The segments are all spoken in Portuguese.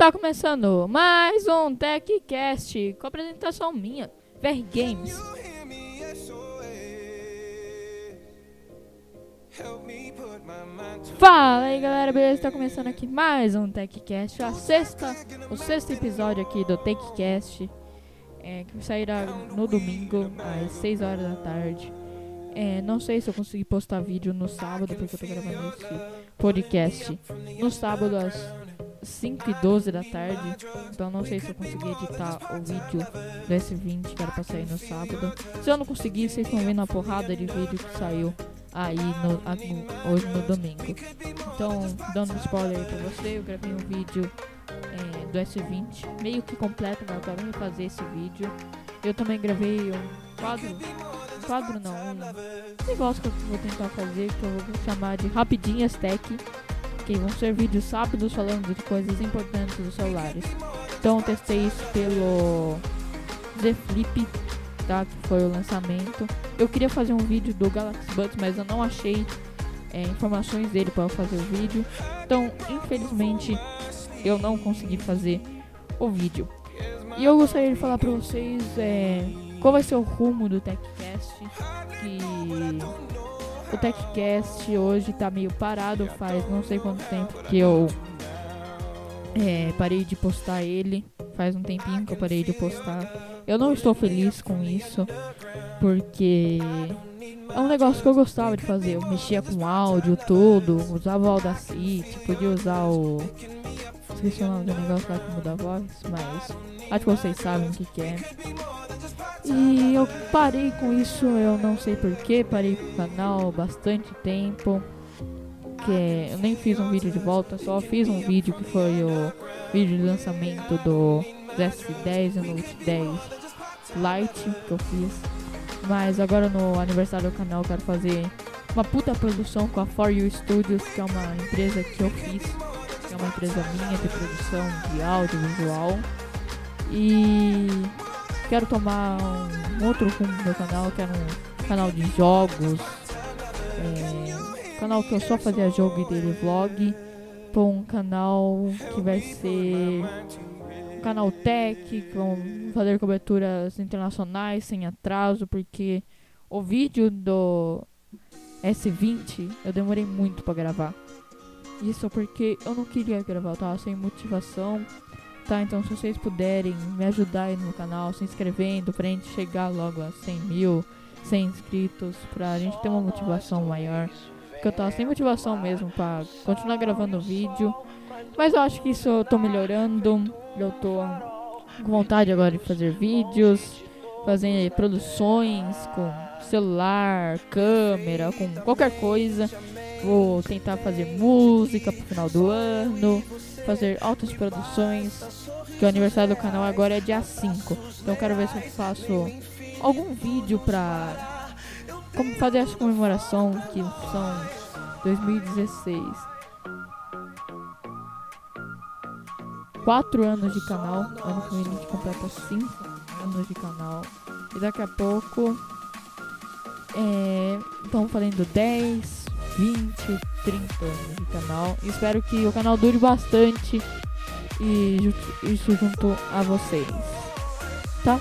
Está começando mais um TechCast com a apresentação minha, VR Games. Fala aí galera, beleza? Está começando aqui mais um TechCast, a sexta, o sexto episódio aqui do TechCast, é, que sairá no domingo às 6 horas da tarde. É, não sei se eu consegui postar vídeo no sábado, porque eu tô gravando esse podcast no sábado às 5 e 12 da tarde. Então não sei se eu consegui editar o vídeo do S20 que era pra sair no sábado. Se eu não conseguir, vocês estão vendo a porrada de vídeo que saiu aí no, a, no, hoje no domingo. Então, dando spoiler aí pra você, eu gravei um vídeo é, do S20, meio que completo, mas eu quero refazer esse vídeo. Eu também gravei um quadro, um quadro não, um negócio que eu vou tentar fazer, que eu vou chamar de Rapidinhas Tech, que vão ser vídeos rápidos falando de coisas importantes dos celulares. Então eu testei isso pelo Z Flip, tá, que foi o lançamento. Eu queria fazer um vídeo do Galaxy Buds, mas eu não achei é, informações dele para fazer o vídeo. Então, infelizmente, eu não consegui fazer o vídeo. E eu gostaria de falar para vocês é, qual vai ser o rumo do TechCast. Que o TechCast hoje tá meio parado, faz não sei quanto tempo que eu é, parei de postar ele. Faz um tempinho que eu parei de postar. Eu não estou feliz com isso, porque é um negócio que eu gostava de fazer. Eu mexia com áudio, tudo, usava o Audacity, podia usar o. Esqueci o nome do negócio lá que muda a voz, mas acho que vocês sabem o que, que é. E eu parei com isso, eu não sei porquê, parei com o canal bastante tempo. Que eu nem fiz um vídeo de volta, só fiz um vídeo que foi o vídeo de lançamento do S10 e Note 10 Lite que eu fiz. Mas agora no aniversário do canal eu quero fazer uma puta produção com a For You Studios, que é uma empresa que eu fiz, que é uma empresa minha de produção de audiovisual. E quero tomar um outro rumo no meu canal, quero um canal de jogos, é, canal que eu só fazia jogo e dele vlog, para um canal que vai ser um canal tech, com fazer coberturas internacionais sem atraso, porque o vídeo do S20 eu demorei muito para gravar. Isso porque eu não queria gravar, eu tava sem motivação. Tá, então se vocês puderem me ajudar aí no canal, se inscrevendo pra gente chegar logo a 100 mil, 100 inscritos, pra gente ter uma motivação maior. Porque eu tava sem motivação mesmo pra continuar gravando vídeo. Mas eu acho que isso eu tô melhorando. Eu tô com vontade agora de fazer vídeos, fazer produções com celular, câmera, com qualquer coisa. Vou tentar fazer música pro final do ano, fazer altas produções. Que o aniversário do canal agora é dia 5. Então quero ver se eu faço algum vídeo pra como fazer essa comemoração que são 2016. Quatro anos de canal. Ano que vem a gente completa cinco anos de canal. E daqui a pouco. É, estamos falando 10, 20, 30 anos de canal. Espero que o canal dure bastante. E isso junto a vocês. Tá?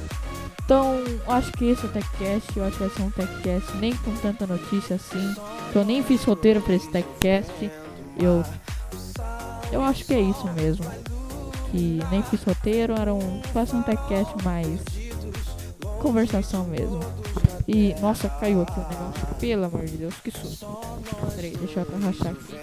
Então, acho que esse é o TechCast. Eu acho que vai ser um TechCast nem com tanta notícia assim. Eu nem fiz roteiro para esse TechCast. Eu. Eu acho que é isso mesmo. Que nem fiz roteiro, era um. Faça um TechCast mais. Conversação mesmo. E, nossa, caiu aqui o negócio. Pelo amor de Deus, que susto. Peraí, deixa eu arrachar aqui.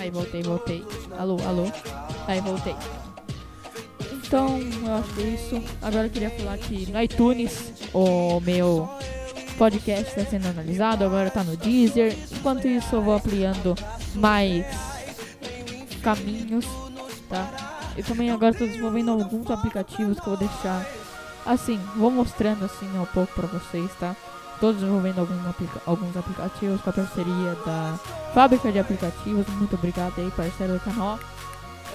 Aí, voltei, voltei. Alô, alô. Aí, voltei. Então, eu acho que é isso. Agora eu queria falar que no iTunes, o meu podcast está sendo analisado, agora tá no Deezer. Enquanto isso, eu vou ampliando mais caminhos, tá? Eu também agora estou desenvolvendo alguns aplicativos que eu vou deixar assim, vou mostrando assim um pouco para vocês, tá? Estou desenvolvendo alguns, aplica alguns aplicativos com a parceria da Fábrica de Aplicativos. Muito obrigado aí, parceiro do canal.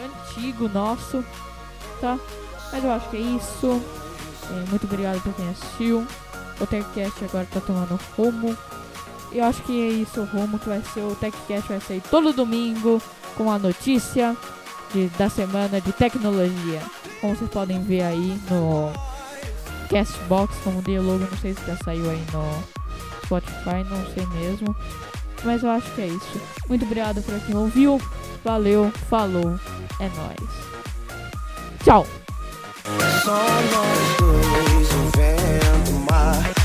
Antigo nosso, tá? Mas eu acho que é isso. É, muito obrigado por quem assistiu. o TechCast agora tá tomando rumo. Eu acho que é isso o rumo que vai ser o TechCast vai ser todo domingo com a notícia de, da semana de tecnologia. Como vocês podem ver aí no Castbox, como dei logo, não sei se já saiu aí no Spotify, não sei mesmo. Mas eu acho que é isso. Muito obrigado por quem ouviu. Valeu, falou, é nóis. Tchau! Só nós dois, o vento, o mar